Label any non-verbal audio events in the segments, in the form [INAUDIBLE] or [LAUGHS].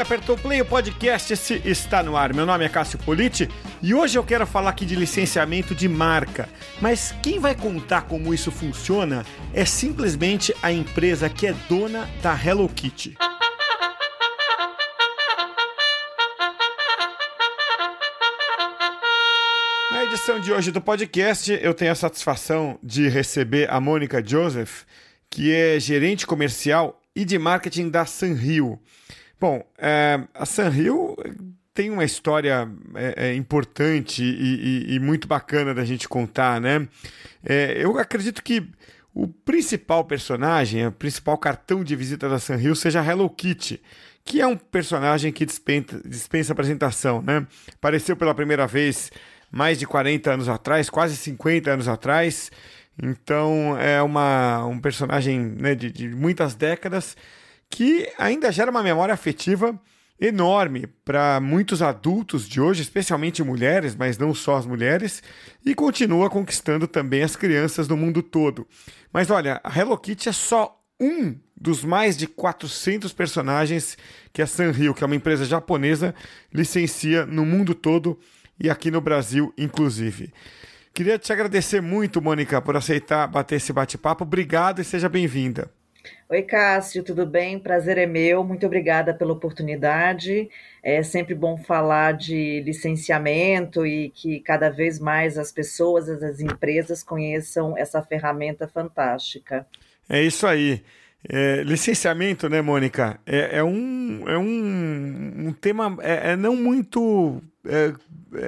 apertou play, o podcast está no ar. Meu nome é Cássio Politi e hoje eu quero falar aqui de licenciamento de marca. Mas quem vai contar como isso funciona é simplesmente a empresa que é dona da Hello Kitty. Na edição de hoje do podcast, eu tenho a satisfação de receber a Mônica Joseph, que é gerente comercial e de marketing da Sanrio. Bom, é, a Sanrio tem uma história é, é, importante e, e, e, muito bacana da gente contar, né? É, eu acredito que o principal personagem, o principal cartão de visita da Sanrio seja Hello Kitty, que é um personagem que dispensa, dispensa apresentação, né? Apareceu pela primeira vez mais de 40 anos atrás, quase 50 anos atrás. Então é uma, um personagem né, de, de muitas décadas que ainda gera uma memória afetiva enorme para muitos adultos de hoje, especialmente mulheres, mas não só as mulheres, e continua conquistando também as crianças no mundo todo. Mas olha, a Hello Kitty é só um dos mais de 400 personagens que a Sanrio, que é uma empresa japonesa, licencia no mundo todo e aqui no Brasil, inclusive. Queria te agradecer muito, Mônica, por aceitar bater esse bate-papo. Obrigado e seja bem-vinda. Oi, Cássio, tudo bem? Prazer é meu. Muito obrigada pela oportunidade. É sempre bom falar de licenciamento e que cada vez mais as pessoas, as empresas conheçam essa ferramenta fantástica. É isso aí. É, licenciamento, né, Mônica? É, é, um, é um, um tema é, é não muito é,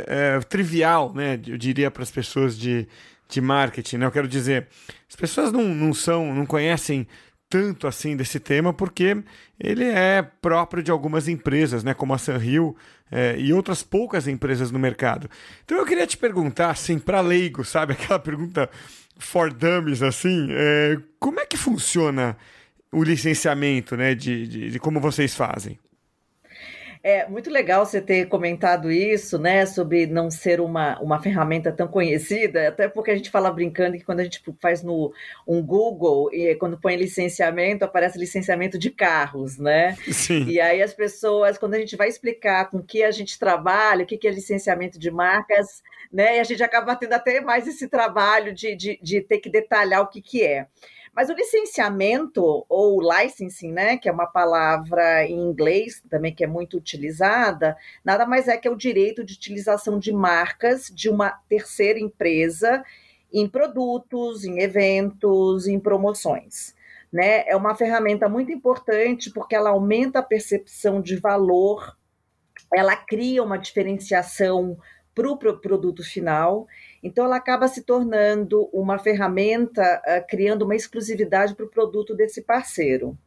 é, trivial, né? Eu diria para as pessoas de, de marketing. Né? Eu quero dizer, as pessoas não, não são, não conhecem tanto assim desse tema porque ele é próprio de algumas empresas, né, como a Sanrio é, e outras poucas empresas no mercado. Então eu queria te perguntar, assim, para leigo, sabe, [LAUGHS] aquela pergunta for dummies, assim, é, como é que funciona o licenciamento, né, de, de, de como vocês fazem? É muito legal você ter comentado isso, né, sobre não ser uma, uma ferramenta tão conhecida, até porque a gente fala brincando que quando a gente faz no um Google e quando põe licenciamento, aparece licenciamento de carros, né? Sim. E aí as pessoas, quando a gente vai explicar com que a gente trabalha, o que é licenciamento de marcas, né, e a gente acaba tendo até mais esse trabalho de, de, de ter que detalhar o que, que é. Mas o licenciamento ou licensing, né, que é uma palavra em inglês também que é muito utilizada, nada mais é que é o direito de utilização de marcas de uma terceira empresa em produtos, em eventos, em promoções. Né? É uma ferramenta muito importante porque ela aumenta a percepção de valor, ela cria uma diferenciação para o pro produto final então, ela acaba se tornando uma ferramenta, uh, criando uma exclusividade para o produto desse parceiro.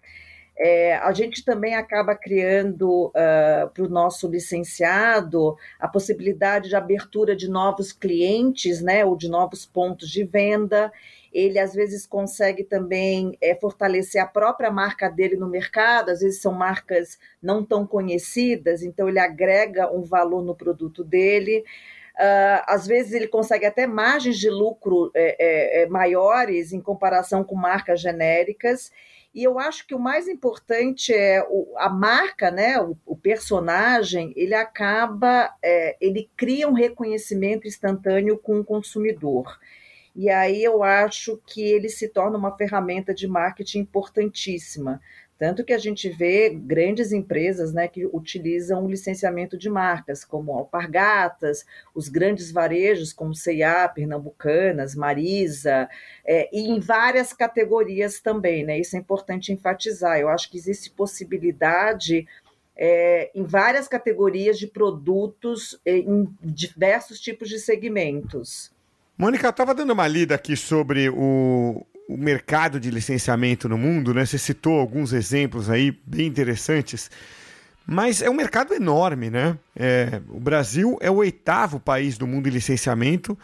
É, a gente também acaba criando uh, para o nosso licenciado a possibilidade de abertura de novos clientes, né, ou de novos pontos de venda. Ele às vezes consegue também é, fortalecer a própria marca dele no mercado, às vezes são marcas não tão conhecidas, então ele agrega um valor no produto dele. Uh, às vezes ele consegue até margens de lucro é, é, é, maiores em comparação com marcas genéricas. E eu acho que o mais importante é o, a marca, né, o, o personagem, ele acaba, é, ele cria um reconhecimento instantâneo com o consumidor. E aí eu acho que ele se torna uma ferramenta de marketing importantíssima. Tanto que a gente vê grandes empresas né, que utilizam o licenciamento de marcas, como Alpargatas, os grandes varejos, como C&A, Pernambucanas, Marisa, é, e em várias categorias também. Né? Isso é importante enfatizar. Eu acho que existe possibilidade é, em várias categorias de produtos, é, em diversos tipos de segmentos. Mônica, estava dando uma lida aqui sobre o, o mercado de licenciamento no mundo, né? Você citou alguns exemplos aí bem interessantes, mas é um mercado enorme, né? É, o Brasil é o oitavo país do mundo em licenciamento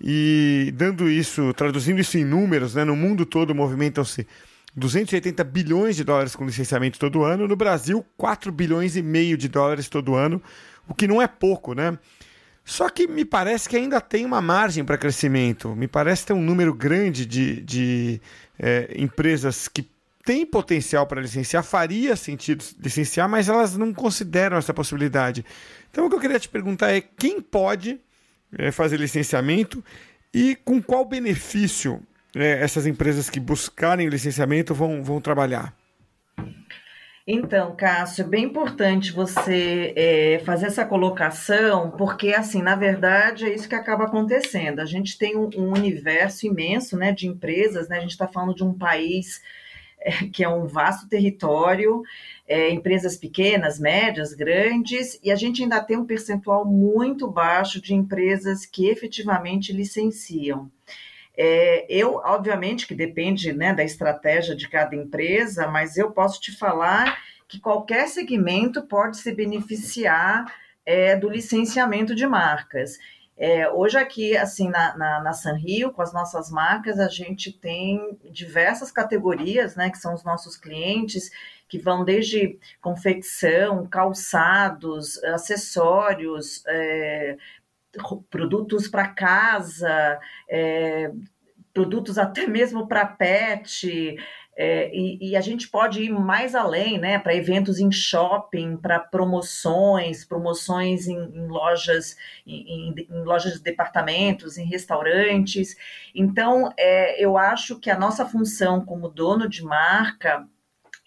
e dando isso, traduzindo isso em números, né? No mundo todo movimentam-se 280 bilhões de dólares com licenciamento todo ano, no Brasil 4 bilhões e meio de dólares todo ano, o que não é pouco, né? Só que me parece que ainda tem uma margem para crescimento. Me parece ter um número grande de, de é, empresas que têm potencial para licenciar, faria sentido licenciar, mas elas não consideram essa possibilidade. Então, o que eu queria te perguntar é quem pode é, fazer licenciamento e com qual benefício é, essas empresas que buscarem licenciamento vão, vão trabalhar? Então, Cássio, é bem importante você é, fazer essa colocação, porque, assim, na verdade, é isso que acaba acontecendo. A gente tem um, um universo imenso né, de empresas, né? a gente está falando de um país é, que é um vasto território, é, empresas pequenas, médias, grandes, e a gente ainda tem um percentual muito baixo de empresas que efetivamente licenciam. É, eu, obviamente, que depende né, da estratégia de cada empresa, mas eu posso te falar que qualquer segmento pode se beneficiar é, do licenciamento de marcas. É, hoje aqui, assim, na, na, na Sanrio, com as nossas marcas, a gente tem diversas categorias, né, que são os nossos clientes, que vão desde confecção, calçados, acessórios, é, produtos para casa, é, produtos até [LAUGHS] mesmo para pet, é, e, e, a gente pode ir mais além, né, para eventos em shopping, para promoções, promoções em, em lojas, em, em, lojas de departamentos, em restaurantes. Então, é, eu acho que a nossa função como dono de marca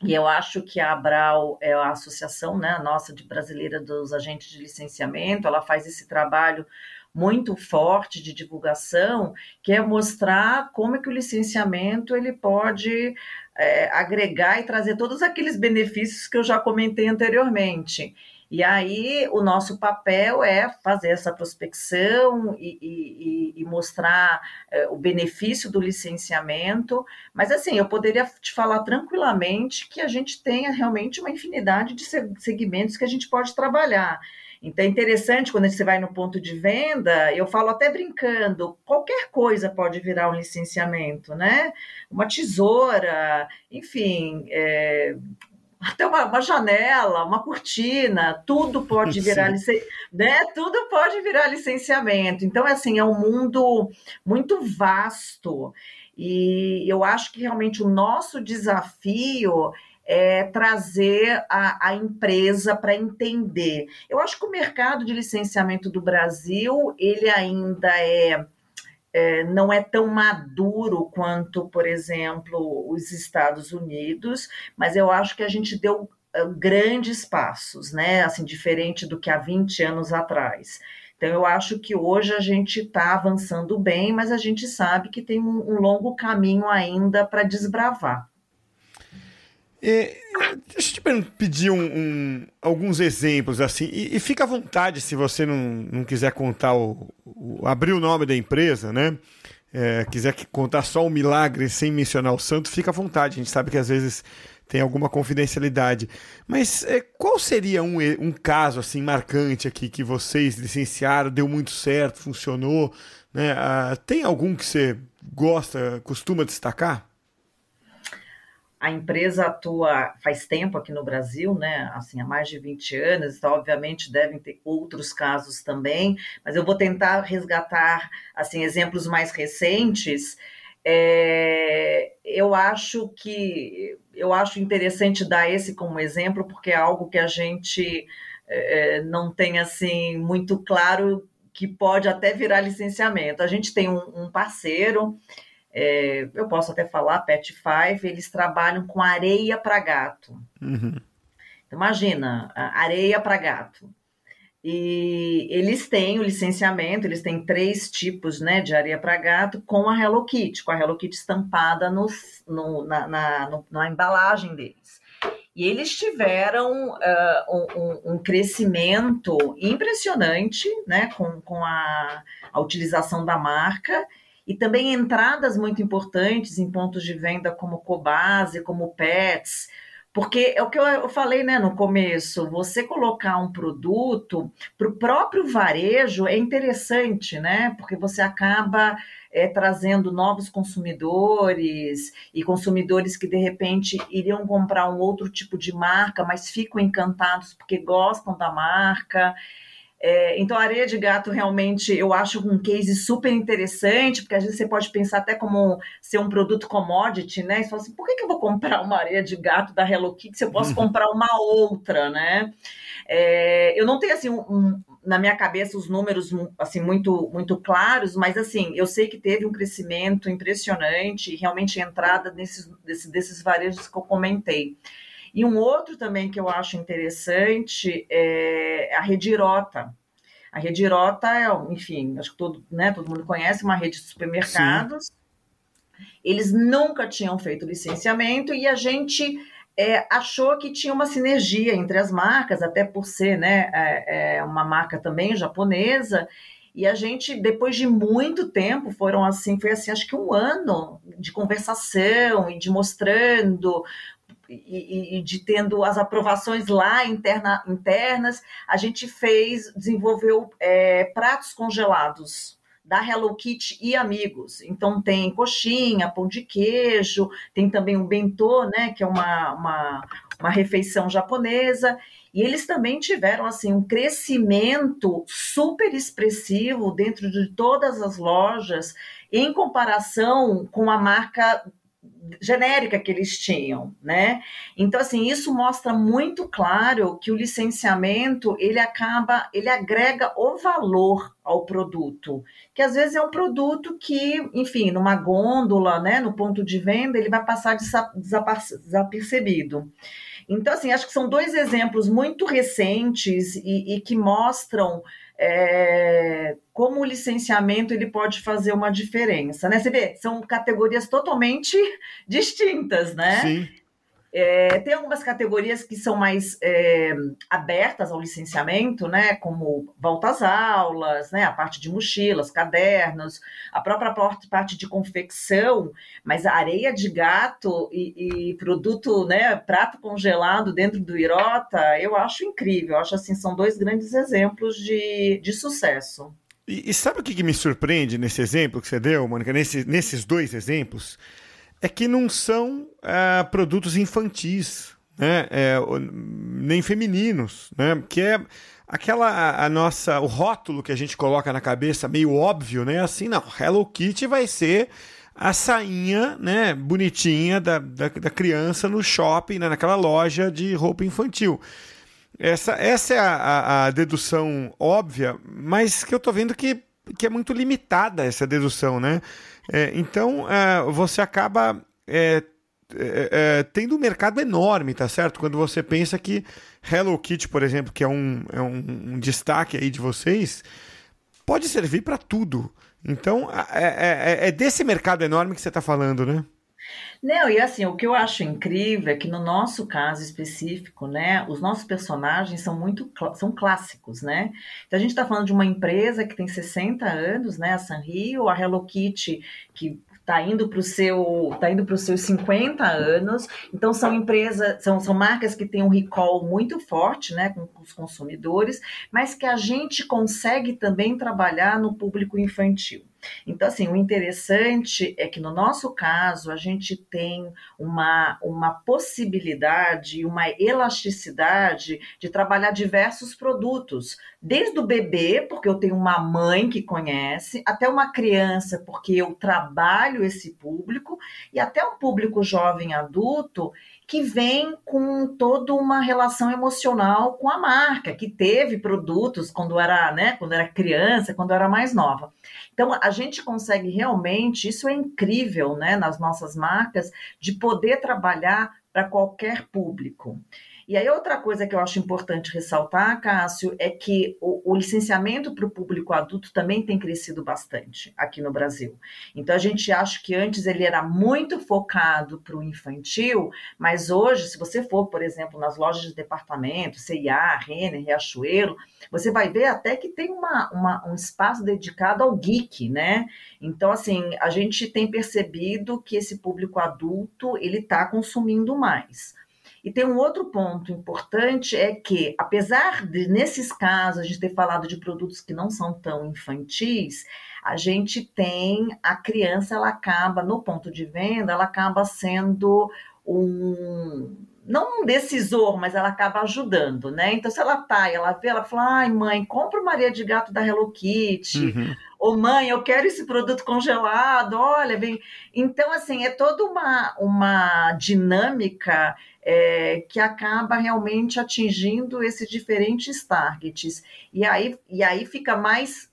e eu acho que a Abral é a associação, né, a nossa de brasileira dos agentes de licenciamento, ela faz esse trabalho muito forte de divulgação, que é mostrar como é que o licenciamento ele pode é, agregar e trazer todos aqueles benefícios que eu já comentei anteriormente. E aí o nosso papel é fazer essa prospecção e, e, e mostrar é, o benefício do licenciamento. Mas assim, eu poderia te falar tranquilamente que a gente tenha realmente uma infinidade de segmentos que a gente pode trabalhar. Então é interessante quando você vai no ponto de venda, eu falo até brincando, qualquer coisa pode virar um licenciamento, né? Uma tesoura, enfim, é, até uma, uma, janela, uma cortina, tudo pode [LAUGHS] virar né? Tudo pode virar licenciamento. Então, assim, é um mundo muito vasto. E eu acho que realmente o nosso desafio é, trazer a, a empresa para entender. Eu acho que o mercado de licenciamento do Brasil ele ainda é, é, não é tão maduro quanto, por exemplo, os Estados Unidos, mas eu acho que a gente deu é, grandes passos, né? Assim, diferente do que há 20 anos atrás. Então, eu acho que hoje a gente está avançando bem, mas a gente sabe que tem um, um longo caminho ainda para desbravar. É, deixa eu te pedir um, um, alguns exemplos assim, e, e, fica à vontade se você não, não quiser contar o, o abrir o nome da empresa, né? É, quiser contar só o milagre sem mencionar o santo, fica à vontade. A gente sabe que às vezes tem alguma confidencialidade. Mas é, qual seria um, um caso assim marcante aqui que vocês licenciaram, deu muito certo, funcionou? Né? Ah, tem algum que você gosta, costuma destacar? A empresa atua faz tempo aqui no Brasil, né? Assim, há mais de 20 anos, então, obviamente devem ter outros casos também, mas eu vou tentar resgatar assim exemplos mais recentes. É, eu acho que eu acho interessante dar esse como exemplo, porque é algo que a gente é, não tem assim muito claro que pode até virar licenciamento. A gente tem um, um parceiro é, eu posso até falar, Pet Five, eles trabalham com areia para gato. Uhum. Então, imagina, areia para gato. E eles têm o licenciamento, eles têm três tipos né, de areia para gato com a Hello Kitty, com a Hello Kitty estampada no, no, na, na, no, na embalagem deles. E eles tiveram uh, um, um, crescimento impressionante né, com, com a, a utilização da marca e também entradas muito importantes em pontos de venda como Cobase, como Pets, porque é o que eu falei né, no começo, você colocar um produto para o próprio varejo é interessante, né? Porque você acaba é, trazendo novos consumidores e consumidores que de repente iriam comprar um outro tipo de marca, mas ficam encantados porque gostam da marca. É, então, a areia de gato realmente eu acho um case super interessante, porque às vezes você pode pensar até como ser um produto commodity, né? Você fala assim, por que, que eu vou comprar uma areia de gato da Hello Kitty se eu posso [LAUGHS] comprar uma outra, né? É, eu não tenho assim um, um, na minha cabeça os números assim muito muito claros, mas assim eu sei que teve um crescimento impressionante e realmente entrada nesses, desses, desses varejos que eu comentei. E um outro também que eu acho interessante é a Redirota. A Redirota é, enfim, acho que todo, né, todo mundo conhece, uma rede de supermercados. Sim. Eles nunca tinham feito licenciamento e a gente é, achou que tinha uma sinergia entre as marcas, até por ser né, é, é uma marca também japonesa. E a gente, depois de muito tempo, foram assim, foi assim, acho que um ano de conversação e de mostrando e, e, de tendo as aprovações lá interna, internas, a gente fez, desenvolveu é, pratos congelados da Hello Kitty e amigos. Então tem coxinha, pão de queijo, tem também um bentô, né, que é uma, uma, uma refeição japonesa. E eles também tiveram assim um crescimento super expressivo dentro de todas as lojas em comparação com a marca genérica que eles tinham, né? Então assim, isso mostra muito claro que o licenciamento, ele acaba, ele agrega o valor ao produto, que às vezes é um produto que, enfim, numa gôndola, né, no ponto de venda, ele vai passar desapercebido. Então, assim, acho que são dois exemplos muito recentes e, e que mostram é, como o licenciamento ele pode fazer uma diferença, né? Você vê, são categorias totalmente [LAUGHS] distintas, né? Sim. É, tem algumas categorias que são mais é, abertas ao licenciamento, né, como volta às aulas, né, a parte de mochilas, cadernos, a própria parte de confecção, mas areia de gato e, e produto, né, prato congelado dentro do Irota, eu acho incrível. Eu acho assim, são dois grandes exemplos de, de sucesso. E, e sabe o que, que, me surpreende nesse exemplo que você deu, Mônica, nesse, nesses dois exemplos? É que não são é, produtos infantis, né? É, nem femininos, né? Que é aquela a, nossa o rótulo que a gente coloca na cabeça meio óbvio, né? Assim, não, Hello Kitty vai ser a sainha, né, bonitinha da, da, da criança no shopping, né, naquela loja de roupa infantil. Essa, essa é a, a, a dedução óbvia, mas que eu tô vendo que, que é muito limitada essa dedução, né? É, então, é, você acaba é, é, é, tendo um mercado enorme, tá certo? Quando você pensa que Hello Kitty, por exemplo, que é um, é um, um destaque aí de vocês, pode servir para tudo. Então, é, é, desse mercado enorme que você está falando, né? Não, e assim, o que eu acho incrível é que no nosso caso específico, né, os nossos personagens são muito são clássicos, né? Então a gente está falando de uma empresa que tem 60 anos, né, a Sanrio, a Hello Kitty, que está indo para o seu tá indo para os seus 50 anos. Então são empresas, são, são marcas que têm um recall muito forte, né, com, com os consumidores, mas que a gente consegue também trabalhar no público infantil. Então, assim, o interessante é que no nosso caso a gente tem uma, uma possibilidade, uma elasticidade de trabalhar diversos produtos, desde o bebê, porque eu tenho uma mãe que conhece, até uma criança, porque eu trabalho esse público, e até um público jovem adulto que vem com toda uma relação emocional com a marca, que teve produtos quando era, né, quando era criança, quando era mais nova. Então a gente consegue realmente, isso é incrível, né, nas nossas marcas, de poder trabalhar para qualquer público. E aí, outra coisa que eu acho importante ressaltar, Cássio, é que o, o licenciamento para o público adulto também tem crescido bastante aqui no Brasil. Então, a gente acha que antes ele era muito focado para o infantil, mas hoje, se você for, por exemplo, nas lojas de departamento, CIA, Renner, Riachuelo, você vai ver até que tem uma, uma, um espaço dedicado ao geek, né? Então, assim, a gente tem percebido que esse público adulto, ele está consumindo mais. E tem um outro ponto importante é que, apesar de nesses casos a gente ter falado de produtos que não são tão infantis, a gente tem a criança, ela acaba no ponto de venda, ela acaba sendo um não um decisor, mas ela acaba ajudando, né? Então, se ela tá e ela vê, ela fala: ai, mãe, compra o Maria de Gato da Hello Kitty. Uhum. Ou, mãe, eu quero esse produto congelado, olha, vem. Então, assim, é toda uma, uma dinâmica é, que acaba realmente atingindo esses diferentes targets. E aí, e aí fica mais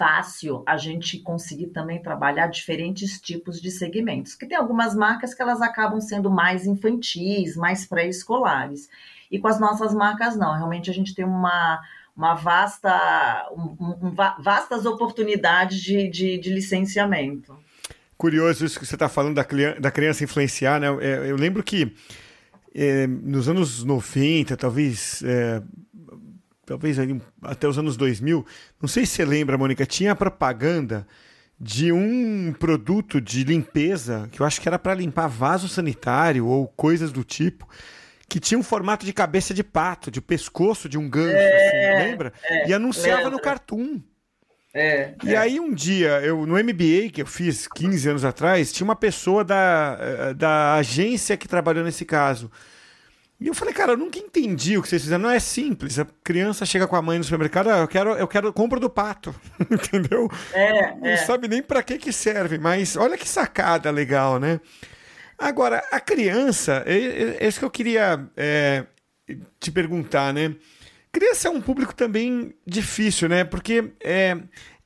fácil a gente conseguir também trabalhar diferentes tipos de segmentos, que tem algumas marcas que elas acabam sendo mais infantis, mais pré-escolares. E com as nossas marcas não, realmente a gente tem uma, uma vasta, um, um, vastas oportunidades de, de, de, licenciamento. Curioso isso que você está falando da, da criança influenciar, né? É, eu lembro que é, nos anos 90, talvez é, talvez ali, até os anos 2000, não sei se você lembra, Mônica, tinha a propaganda de um produto de limpeza, que eu acho que era para limpar vaso sanitário ou coisas do tipo, que tinha um formato de cabeça de pato, de pescoço de um gancho, é, assim, lembra? É, e anunciava lembra. no Cartoon. É, e é. aí um dia, eu no MBA que eu fiz 15 anos atrás, tinha uma pessoa da, eh, da agência que trabalhou nesse caso. E eu falei, cara, eu nunca entendi o que vocês fizeram. Não é simples. A criança chega com a mãe no supermercado, ah, eu quero, eu quero compra do pato, [LAUGHS] entendeu? É, Não é. sabe nem para que que serve, mas olha que sacada legal, né? Agora, a criança, é, é isso que eu queria é, te perguntar, né? Criança é um público também difícil, né? Porque é,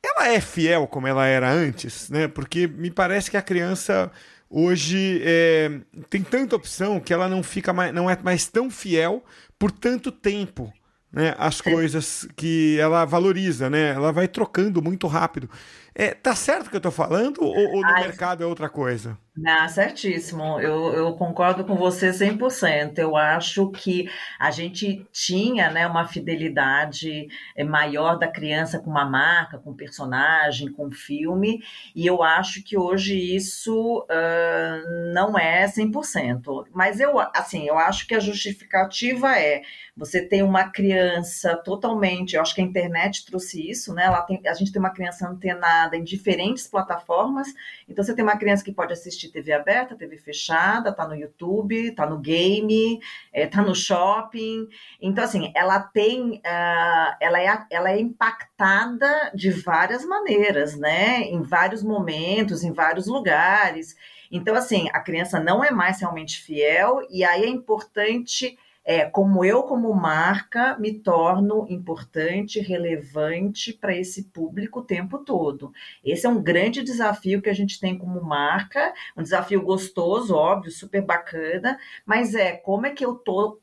ela é fiel como ela era antes, né? Porque me parece que a criança hoje é, tem tanta opção que ela não fica mais, não é mais tão fiel por tanto tempo. Né, as coisas que ela valoriza, né? Ela vai trocando muito rápido. É, tá certo o que eu tô falando ou, ou no Ai, mercado é outra coisa? Não, certíssimo. Eu, eu concordo com você 100%. Eu acho que a gente tinha né, uma fidelidade eh, maior da criança com uma marca, com personagem, com filme, e eu acho que hoje isso uh, não é 100%. Mas eu, assim, eu acho que a justificativa é você tem uma criança totalmente, eu acho que a internet trouxe isso, né? Ela tem, a gente tem uma criança antenada em diferentes plataformas, então você tem uma criança que pode assistir assistir TV aberta, TV fechada, tá no YouTube, tá no game, é, tá no shopping. Então, assim, ela tem, uh, ela, é, ela é impactada de várias maneiras, né? Em vários momentos, em vários lugares. Então, assim, a criança não é mais realmente fiel, e aí é importante é, como eu, como marca, me torno importante, relevante para esse público o tempo todo. Esse é um grande desafio que a gente tem como marca, um desafio gostoso, óbvio, super bacana, mas é como é que eu tô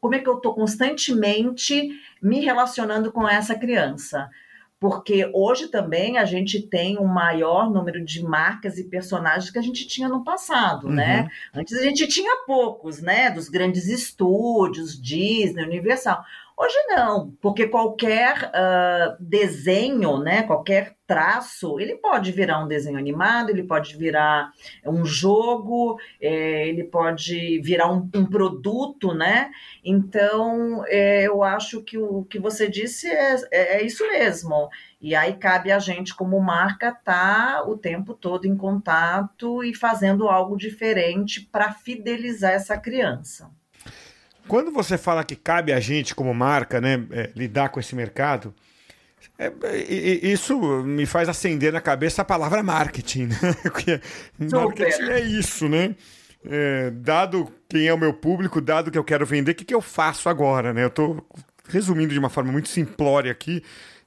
como é que eu estou constantemente me relacionando com essa criança? Porque hoje também a gente tem um maior número de marcas e personagens que a gente tinha no passado, né? uhum. né? Antes a gente tinha poucos, né? Dos grandes estúdios, Disney, Universal. Hoje não, porque qualquer uh, desenho, né, qualquer traço, ele pode virar um desenho animado, ele pode virar um jogo, é, ele pode virar um, um produto, né? Então, é, eu acho que o que você disse é, é, é isso mesmo. E aí cabe a gente, como marca, estar tá o tempo todo em contato e fazendo algo diferente para fidelizar essa criança. Quando você fala que cabe a gente, como marca, né, é, lidar com esse mercado, é, isso me faz acender na cabeça a palavra marketing, né? [LAUGHS] Porque marketing é isso, né? É, dado quem é o meu público, dado que eu quero vender, o que, que eu faço agora, né? Eu estou resumindo de uma forma muito simplória aqui,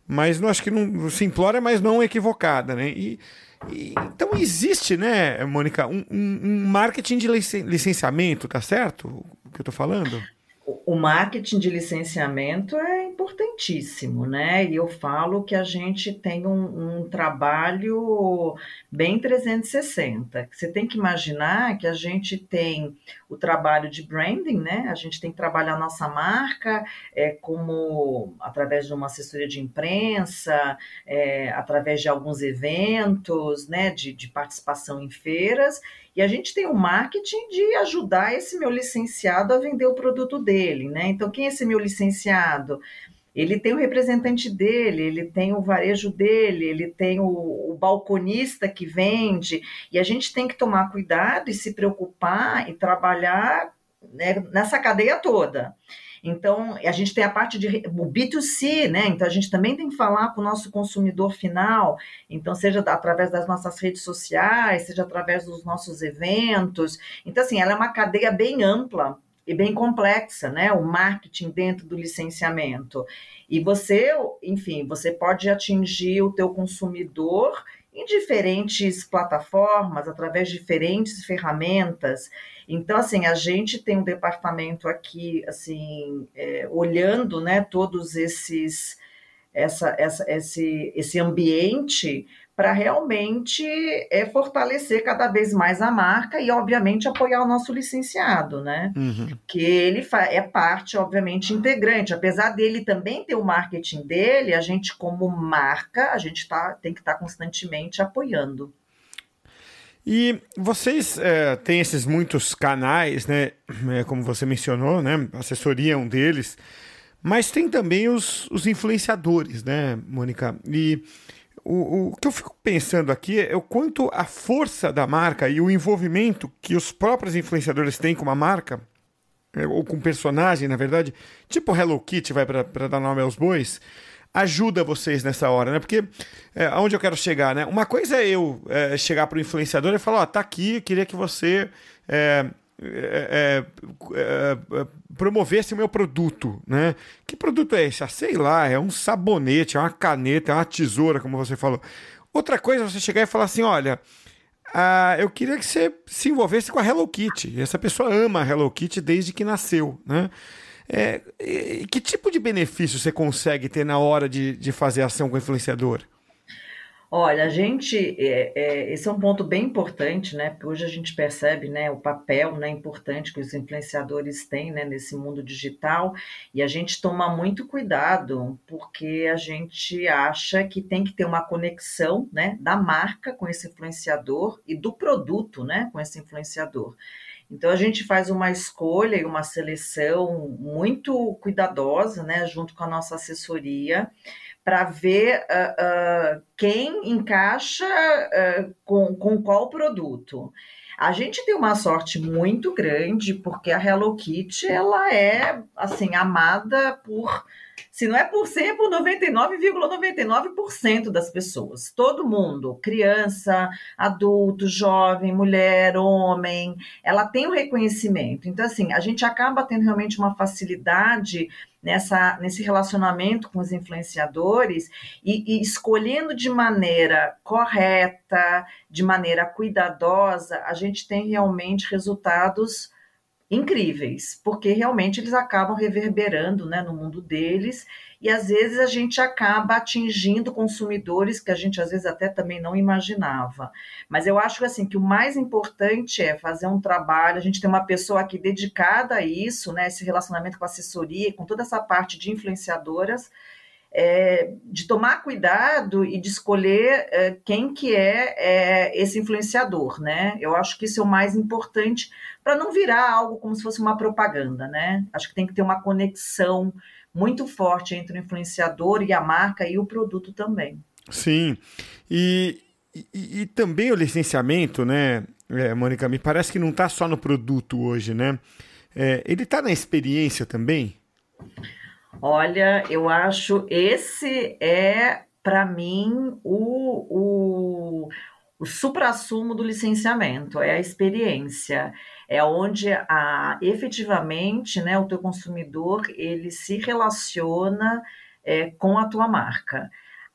mas não acho que não simplória, mas não equivocada, né? E, e, então existe, né, Mônica, um, um, um marketing de licenciamento, tá certo? Que eu estou falando? O marketing de licenciamento é importantíssimo, né? E eu falo que a gente tem um, um, trabalho bem 360. Você tem que imaginar que a gente tem o trabalho de branding, né? A gente tem que trabalhar a nossa marca é, como através de uma assessoria de imprensa, é, através de alguns eventos, né? De, de participação em feiras e a gente tem o marketing de ajudar esse meu licenciado a vender o produto dele, né? Então, quem é esse meu licenciado? Ele tem o representante dele, ele tem o varejo dele, ele tem o, o, balconista que vende, e a gente tem que tomar cuidado e se preocupar e trabalhar né, nessa cadeia toda. Então, a gente tem a parte de o B2C, né? Então, a gente também tem que falar com o nosso consumidor final. Então, seja através das nossas redes sociais, seja através dos nossos eventos. Então, assim, ela é uma cadeia bem ampla e bem complexa, né? O marketing dentro do licenciamento. E você, enfim, você pode atingir o teu consumidor em diferentes plataformas, através de diferentes ferramentas. Então, assim, a gente tem um departamento aqui, assim, é, olhando, né, todos esses, essa, essa, esse, esse ambiente para realmente é, fortalecer cada vez mais a marca e, obviamente, apoiar o nosso licenciado, né? Uhum. Que ele é parte, obviamente, integrante. Apesar dele também ter o marketing dele, a gente, como marca, a gente tá, tem que estar tá constantemente apoiando. E vocês é, têm esses muitos canais, né? É, como você mencionou, né? Assessoria é um deles. Mas tem também os, os influenciadores, né, Mônica? E o, o que eu fico pensando aqui é o quanto a força da marca e o envolvimento que os próprios influenciadores têm com uma marca, é, ou com um personagem, na verdade, tipo Hello Kitty, vai para dar nome aos bois, ajuda vocês nessa hora, né? Porque é, aonde eu quero chegar, né? Uma coisa é eu é, chegar para o influenciador e falar, ó, oh, tá aqui, queria que você é, é, é, é, promovesse o meu produto, né? Que produto é esse? Ah, sei lá, é um sabonete, é uma caneta, é uma tesoura, como você falou. Outra coisa é você chegar e falar assim, olha, ah, eu queria que você se envolvesse com a Hello Kitty. Essa pessoa ama a Hello Kitty desde que nasceu, né? É, que tipo de benefício você consegue ter na hora de, de fazer ação com o influenciador? Olha, a gente, é, é, esse é um ponto bem importante, né? Porque hoje a gente percebe, né, o papel, né, importante que os influenciadores têm, né, nesse mundo digital, e a gente toma muito cuidado, porque a gente acha que tem que ter uma conexão, né, da marca com esse influenciador e do produto, né, com esse influenciador. Então a gente faz uma escolha e uma seleção muito cuidadosa, né, junto com a nossa assessoria para ver uh, uh, quem encaixa uh, com, com qual produto. A gente tem uma sorte muito grande porque a Hello Kitty ela é assim amada por se não é por 100, é por 99,99% ,99 das pessoas. Todo mundo, criança, adulto, jovem, mulher, homem, ela tem o reconhecimento. Então, assim, a gente acaba tendo realmente uma facilidade nessa, nesse relacionamento com os influenciadores e, e, escolhendo de maneira correta, de maneira cuidadosa, a gente tem realmente resultados incríveis, porque realmente eles acabam reverberando né, no mundo deles e às vezes a gente acaba atingindo consumidores que a gente às vezes até também não imaginava. Mas eu acho assim que o mais importante é fazer um trabalho, a gente tem uma pessoa aqui dedicada a isso, né, esse relacionamento com assessoria, com toda essa parte de influenciadoras, é, de tomar cuidado e de escolher é, quem que é, é, esse influenciador, né? Eu acho que isso é o mais importante para não virar algo como se fosse uma propaganda, né? Acho que tem que ter uma conexão muito forte entre o influenciador e a marca e o produto também. Sim, e, e, e também o licenciamento, né, é, Mônica, me parece que não está só no produto hoje, né? É, ele está na experiência também? Olha, eu acho esse é, para mim, o, o, o supra-sumo do licenciamento, é a experiência. É onde a, efetivamente né, o teu consumidor ele se relaciona é, com a tua marca.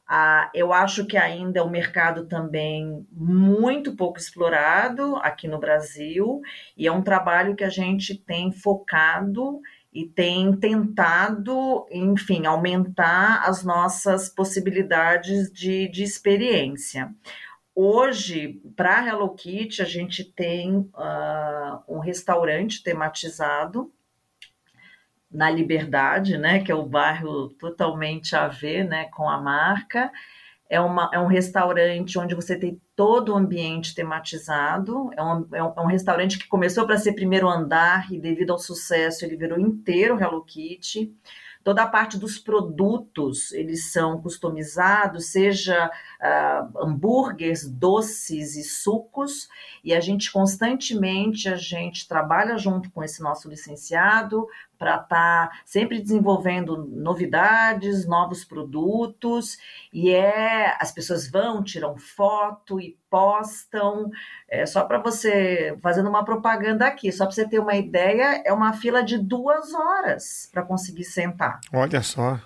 Ah, eu acho que ainda é um mercado também muito pouco explorado aqui no Brasil, e é um trabalho que a gente tem focado e tem tentado, enfim, aumentar as nossas possibilidades de, de experiência. Hoje, para Hello Kitty, a gente tem uh, um restaurante tematizado na Liberdade, né, que é o bairro totalmente a ver né, com a marca. É, uma, é um restaurante onde você tem todo o ambiente tematizado. É um, é um, é um restaurante que começou para ser primeiro andar e, devido ao sucesso, ele virou inteiro Hello Kitty. toda a parte dos produtos, eles são customizados, seja uh, hambúrgueres, doces e sucos, e a gente constantemente a gente trabalha junto com esse nosso licenciado para estar tá sempre desenvolvendo novidades, novos produtos, e é as pessoas vão, tiram foto e postam. É, só para você fazendo uma propaganda aqui, só para você ter uma ideia, é uma fila de duas horas para conseguir sentar. Olha só.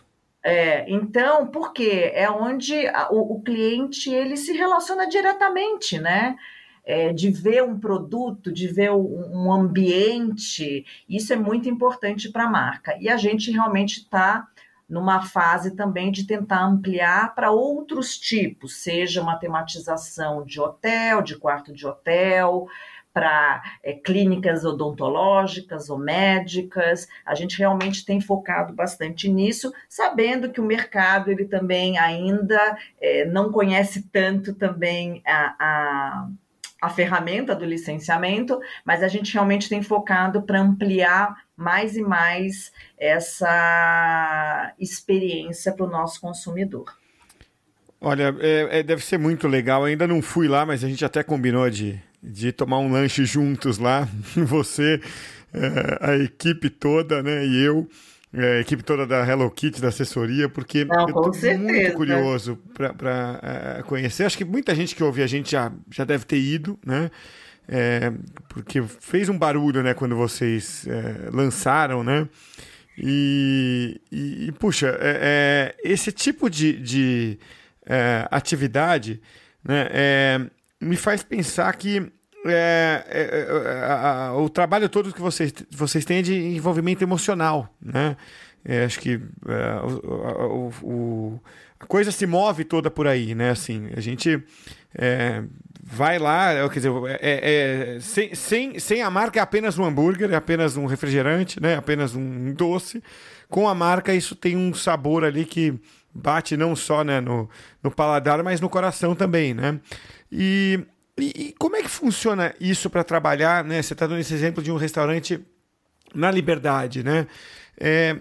É, então, por quê? É onde a, o, o cliente ele se relaciona diretamente, né? É, de ver um produto, de ver um, ambiente, isso é muito importante para a marca. E a gente realmente está numa fase também de tentar ampliar para outros tipos, seja uma tematização de hotel, de quarto de hotel, para é, clínicas odontológicas ou médicas. A gente realmente tem focado bastante nisso, sabendo que o mercado ele também ainda é, não conhece tanto também a, a a ferramenta do licenciamento, mas a gente realmente tem focado para ampliar mais e mais essa experiência para o nosso consumidor. Olha, é, é, deve ser muito legal. Eu ainda não fui lá, mas a gente até combinou de, de tomar um lanche juntos lá. [LAUGHS] Você, é, a equipe toda, né? E eu é, a equipe toda da Hello Kitty, da assessoria, porque Não, eu estou muito curioso para é, conhecer. Acho que muita gente que ouve a gente já, já deve ter ido, né? É, porque fez um barulho, né, quando vocês é, lançaram, né? E, e, e puxa, é, é esse tipo de, de atividade né, me faz pensar que é, é, é o trabalho todo que vocês, vocês têm é de envolvimento emocional, né? É, acho que é, o, a coisa se move toda por aí, né? Assim, a gente vai lá, quer dizer, sem, sem, sem a marca é apenas um hambúrguer, é apenas um refrigerante, né? Apenas um doce. Com a marca isso tem um sabor ali que bate não só né, no, no paladar, mas no coração também, né? E e, e como é que funciona isso para trabalhar? Né? Você está dando esse exemplo de um restaurante na Liberdade, né? É,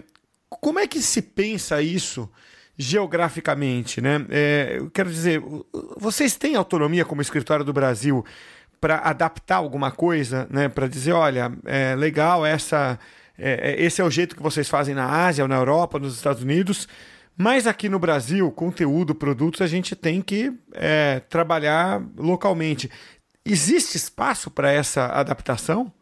como é que se pensa isso geograficamente, né? É, eu quero dizer, vocês têm autonomia como escritório do Brasil para adaptar alguma coisa, né? Para dizer, olha, é legal essa, é, é, esse é o jeito que vocês fazem na Ásia, ou na Europa, nos Estados Unidos. Mas aqui no Brasil, conteúdo, produtos, a gente tem que é, trabalhar localmente. Existe espaço para essa adaptação?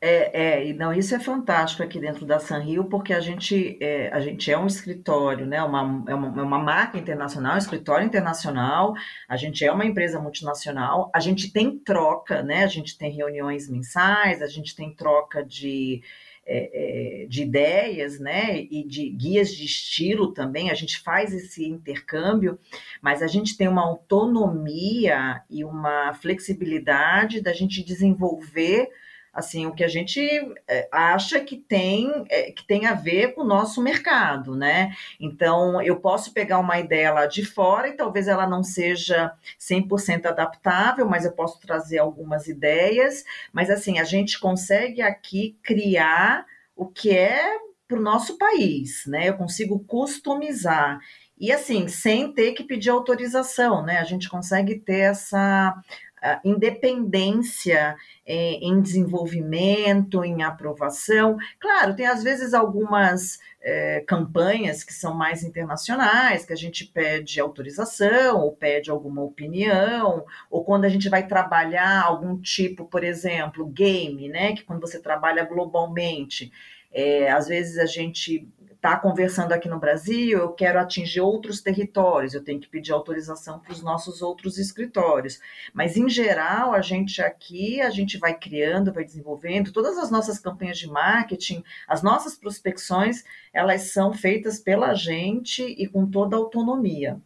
É, é, não, isso é fantástico aqui dentro da Sanrio, porque a gente é, a gente é um escritório, né? Uma, é, uma, é uma marca internacional, um escritório internacional, a gente é uma empresa multinacional, a gente tem troca, né? A gente tem reuniões mensais, a gente tem troca de é, é, de ideias, né, e de guias de estilo também, a gente faz esse intercâmbio, mas a gente tem uma autonomia e uma flexibilidade da gente desenvolver assim o que a gente é, acha que tem é, que tem a ver com o nosso mercado, né? Então eu posso pegar uma ideia lá de fora e talvez ela não seja 100% adaptável, mas eu posso trazer algumas ideias, mas assim a gente consegue aqui criar o que é para o nosso país, né? Eu consigo customizar e assim, sem ter que pedir autorização, né? A gente consegue ter essa independência é, em desenvolvimento, em aprovação. Claro, tem às vezes algumas é, campanhas que são mais internacionais, que a gente pede autorização, ou pede alguma opinião, ou quando a gente vai trabalhar algum tipo, por exemplo, game, né? Que quando você trabalha globalmente. É, às vezes a gente está conversando aqui no Brasil, eu quero atingir outros territórios, eu tenho que pedir autorização para os nossos outros escritórios. Mas, em geral, a gente aqui, a gente vai criando, vai desenvolvendo, todas as nossas campanhas de marketing, as nossas prospecções, elas são feitas pela gente e com toda a autonomia.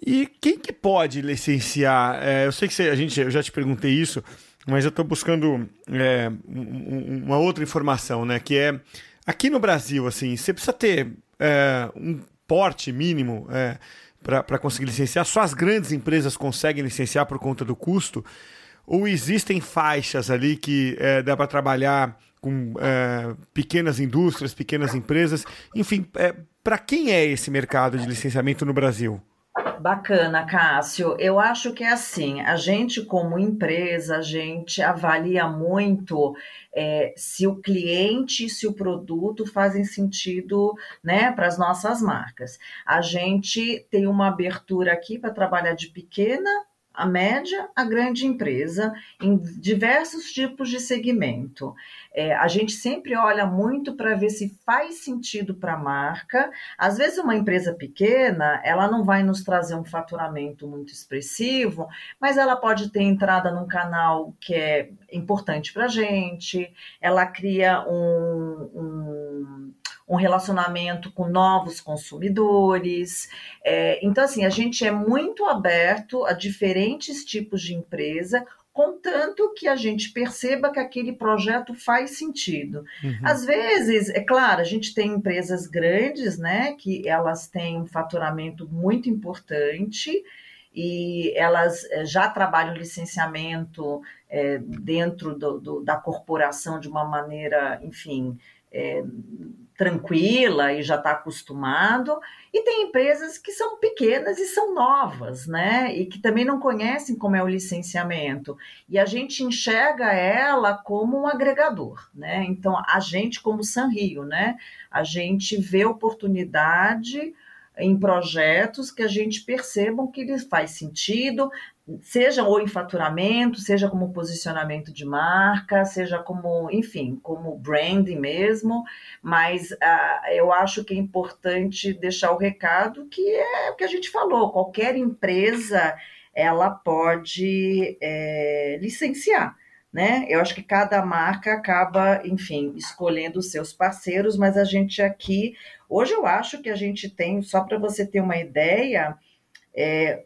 E quem que pode licenciar? É, eu sei que você, a gente, eu já te perguntei isso, mas eu estou buscando é, uma outra informação, né? Que é Aqui no Brasil, assim, você precisa ter é, um porte mínimo é, para conseguir licenciar. Só as grandes empresas conseguem licenciar por conta do custo. ou existem faixas ali que é, dá para trabalhar com é, pequenas indústrias, pequenas empresas? Enfim, é, para quem é esse mercado de licenciamento no Brasil? Bacana, Cássio. Eu acho que é assim: a gente, como empresa, a gente avalia muito é, se o cliente, se o produto fazem sentido né, para as nossas marcas. A gente tem uma abertura aqui para trabalhar de pequena a média, a grande empresa, em diversos tipos de segmento. É, a gente sempre olha muito para ver se faz sentido para a marca. Às vezes, uma empresa pequena, ela não vai nos trazer um faturamento muito expressivo, mas ela pode ter entrada num canal que é importante para a gente, ela cria um, um um relacionamento com novos consumidores. É, então, assim, a gente é muito aberto a diferentes tipos de empresa, contanto que a gente perceba que aquele projeto faz sentido. Uhum. Às vezes, é claro, a gente tem empresas grandes, né, que elas têm um faturamento muito importante e elas é, já trabalham licenciamento é, dentro do, do, da corporação de uma maneira, enfim, é, tranquila e já está acostumado, e tem empresas que são pequenas e são novas, né? E que também não conhecem como é o licenciamento. E a gente enxerga ela como um agregador, né? Então, a gente, como Sanrio, né? A gente vê oportunidade em projetos que a gente percebam que eles faz sentido, seja ou em faturamento, seja como posicionamento de marca, seja como, enfim, como branding mesmo, mas uh, eu acho que é importante deixar o recado que é o que a gente falou, qualquer empresa ela pode é, licenciar. Né? Eu acho que cada marca acaba, enfim, escolhendo os seus parceiros, mas a gente aqui, hoje eu acho que a gente tem, só para você ter uma ideia, é,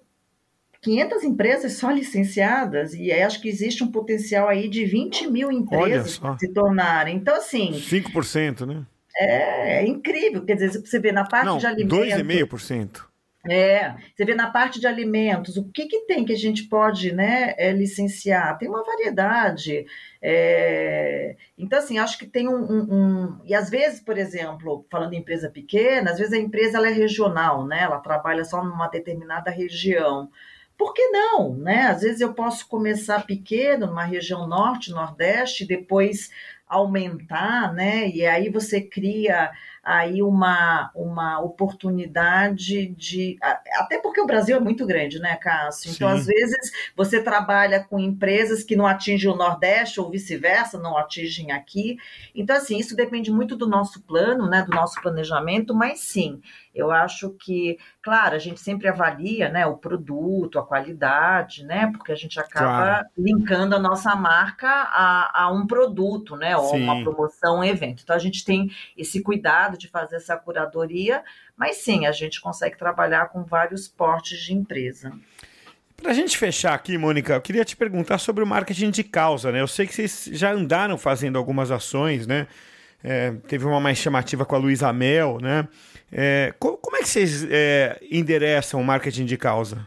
500 empresas só licenciadas, e acho que existe um potencial aí de 20 mil empresas se tornarem. Então, assim. 5%, né? É, é incrível. Quer dizer, você vê na parte Não, de alimentos. 2,5%. É, você vê na parte de alimentos, o que, que tem que a gente pode né, é, licenciar? Tem uma variedade. É, então, assim, acho que tem um, um, um, E às vezes, por exemplo, falando em empresa pequena, às vezes a empresa ela é regional, né? Ela trabalha só numa determinada região. Por que não? Né? Às vezes eu posso começar pequeno, numa região norte, nordeste, depois aumentar, né? E aí você cria aí uma, uma oportunidade de. Até porque o Brasil é muito grande, né, Cássio? Então, Sim. às vezes, você trabalha com empresas que não atingem o Nordeste ou vice-versa, não atingem aqui. Então, assim, isso depende muito do nosso plano, né, do nosso planejamento, mas sim, eu acho que, claro, a gente sempre avalia né, o produto, a qualidade, né? Porque a gente acaba claro. linkando a nossa marca a, a um produto, né? Ou sim. uma promoção, um evento. Então a gente tem esse cuidado de fazer essa curadoria, mas sim, a gente consegue trabalhar com vários portes de empresa. Para a gente fechar aqui, Mônica, eu queria te perguntar sobre o marketing de causa, né? Eu sei que vocês já andaram fazendo algumas ações, né? É, teve uma mais chamativa com a Luísa Mel, né? É, como é que vocês é, endereçam o marketing de causa?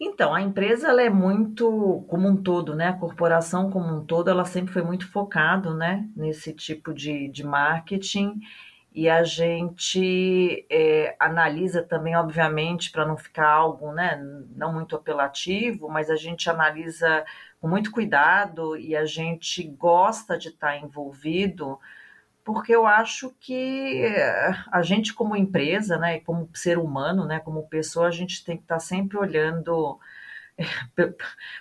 Então, a empresa ela é muito, como um todo, né? A corporação como um todo, ela sempre foi muito focado, né? Nesse tipo de, de marketing e a gente é, analisa também, obviamente, para não ficar algo, né? Não muito apelativo, mas a gente analisa com muito cuidado e a gente gosta de estar envolvido porque eu acho que a gente como empresa, né, como ser humano, né, como pessoa, a gente tem que estar sempre olhando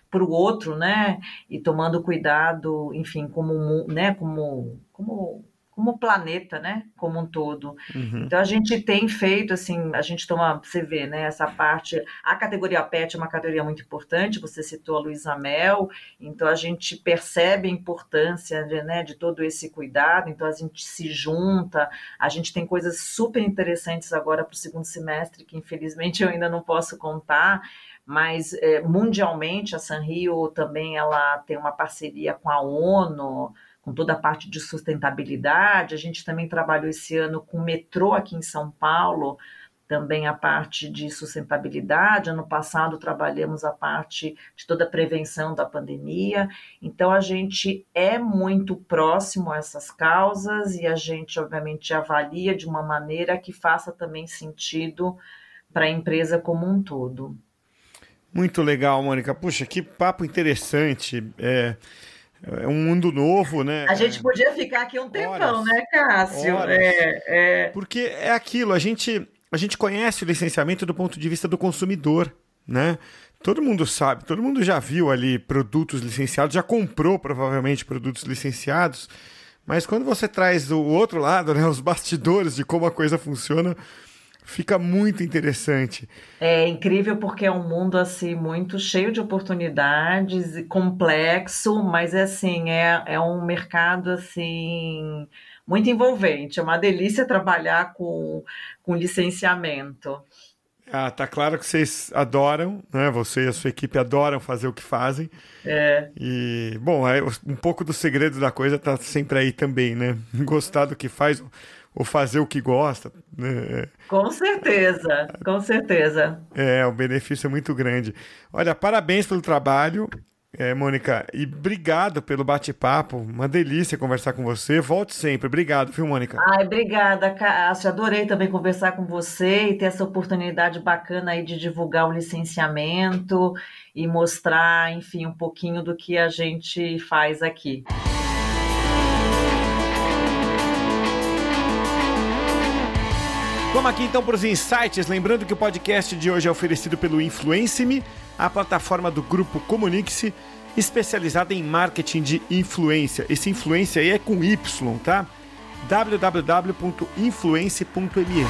para o outro, né, e tomando cuidado, enfim, como, né, como, como como planeta, né, como um todo. Uhum. Então a gente tem feito assim, a gente toma, você vê, né, essa parte, a categoria PET é uma categoria muito importante, você citou a Luísa Mel, então a gente percebe a importância de, né, de todo esse cuidado, então a gente se junta, a gente tem coisas super interessantes agora para o segundo semestre, que infelizmente eu ainda não posso contar, mas é, mundialmente a Sanrio também ela tem uma parceria com a ONU, com toda a parte de sustentabilidade. A gente também trabalhou esse ano com o metrô aqui em São Paulo, também a parte de sustentabilidade. Ano passado trabalhamos a parte de toda a prevenção da pandemia. Então a gente é muito próximo a essas causas e a gente obviamente avalia de uma maneira que faça também sentido para a empresa como um todo. Muito legal, Mônica. Puxa, que papo interessante. É, é um mundo novo, né? A gente podia ficar aqui um tempão, horas, né, Cássio? É, é... Porque é aquilo, a gente, a gente conhece o licenciamento do ponto de vista do consumidor, né? Todo mundo sabe, todo mundo já viu ali produtos licenciados, já comprou provavelmente produtos licenciados, mas quando você traz o outro lado, né, os bastidores de como a coisa funciona, fica muito interessante. É incrível porque é um mundo assim muito cheio de oportunidades e complexo, mas é assim, é, é um mercado assim muito envolvente. É uma delícia trabalhar com, com licenciamento. Ah, tá claro que vocês adoram, né? Você e a sua equipe adoram fazer o que fazem. É. E, bom, um pouco do segredo da coisa tá sempre aí também, né? Gostar do que faz ou fazer o que gosta. Né? Com certeza, com certeza. É, o benefício é muito grande. Olha, parabéns pelo trabalho. É, Mônica, e obrigado pelo bate-papo. Uma delícia conversar com você. Volte sempre. Obrigado, viu, Mônica? Ai, obrigada, Cássio. Adorei também conversar com você e ter essa oportunidade bacana aí de divulgar o licenciamento e mostrar, enfim, um pouquinho do que a gente faz aqui. Vamos aqui então para os insights. Lembrando que o podcast de hoje é oferecido pelo Influence-me, a plataforma do grupo Comunique-se, especializada em marketing de influência. Esse influência aí é com Y, tá? www.influence.me.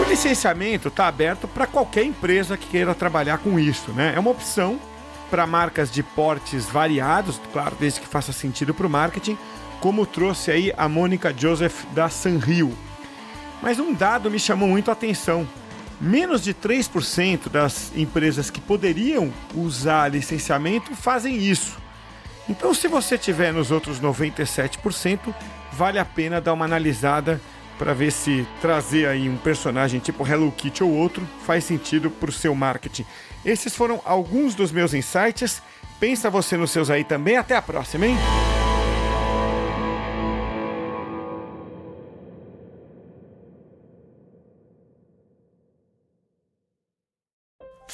O licenciamento está aberto para qualquer empresa que queira trabalhar com isso, né? É uma opção para marcas de portes variados, claro, desde que faça sentido para o marketing como trouxe aí a Mônica Joseph da Sanrio. Mas um dado me chamou muito a atenção. Menos de 3% das empresas que poderiam usar licenciamento fazem isso. Então, se você tiver nos outros 97%, vale a pena dar uma analisada para ver se trazer aí um personagem tipo Hello Kitty ou outro faz sentido para o seu marketing. Esses foram alguns dos meus insights. Pensa você nos seus aí também. Até a próxima, hein?